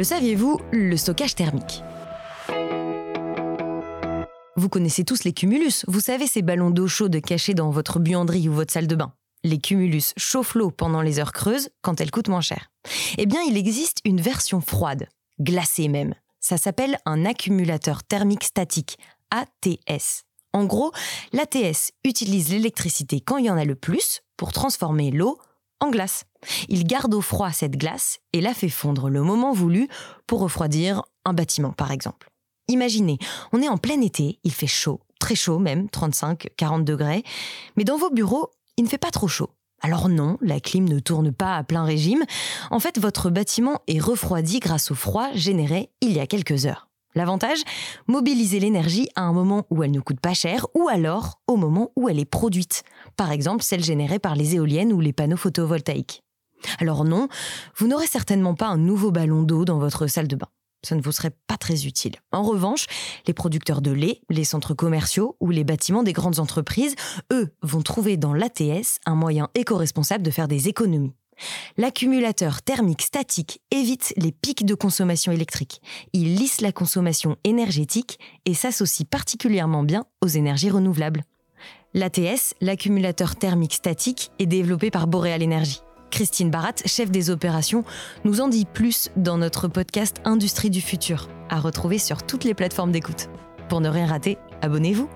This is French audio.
Le saviez-vous, le stockage thermique? Vous connaissez tous les cumulus, vous savez ces ballons d'eau chaude cachés dans votre buanderie ou votre salle de bain. Les cumulus chauffent l'eau pendant les heures creuses quand elle coûte moins cher. Eh bien, il existe une version froide, glacée même. Ça s'appelle un accumulateur thermique statique, ATS. En gros, l'ATS utilise l'électricité quand il y en a le plus pour transformer l'eau en glace. Il garde au froid cette glace et la fait fondre le moment voulu pour refroidir un bâtiment, par exemple. Imaginez, on est en plein été, il fait chaud, très chaud même, 35-40 degrés, mais dans vos bureaux, il ne fait pas trop chaud. Alors non, la clim ne tourne pas à plein régime. En fait, votre bâtiment est refroidi grâce au froid généré il y a quelques heures. L'avantage Mobiliser l'énergie à un moment où elle ne coûte pas cher ou alors au moment où elle est produite. Par exemple, celle générée par les éoliennes ou les panneaux photovoltaïques. Alors non, vous n'aurez certainement pas un nouveau ballon d'eau dans votre salle de bain. Ça ne vous serait pas très utile. En revanche, les producteurs de lait, les centres commerciaux ou les bâtiments des grandes entreprises, eux, vont trouver dans l'ATS un moyen éco-responsable de faire des économies. L'accumulateur thermique statique évite les pics de consommation électrique. Il lisse la consommation énergétique et s'associe particulièrement bien aux énergies renouvelables. L'ATS, l'accumulateur thermique statique, est développé par Boreal Energy. Christine Barat, chef des opérations, nous en dit plus dans notre podcast Industrie du futur, à retrouver sur toutes les plateformes d'écoute. Pour ne rien rater, abonnez-vous.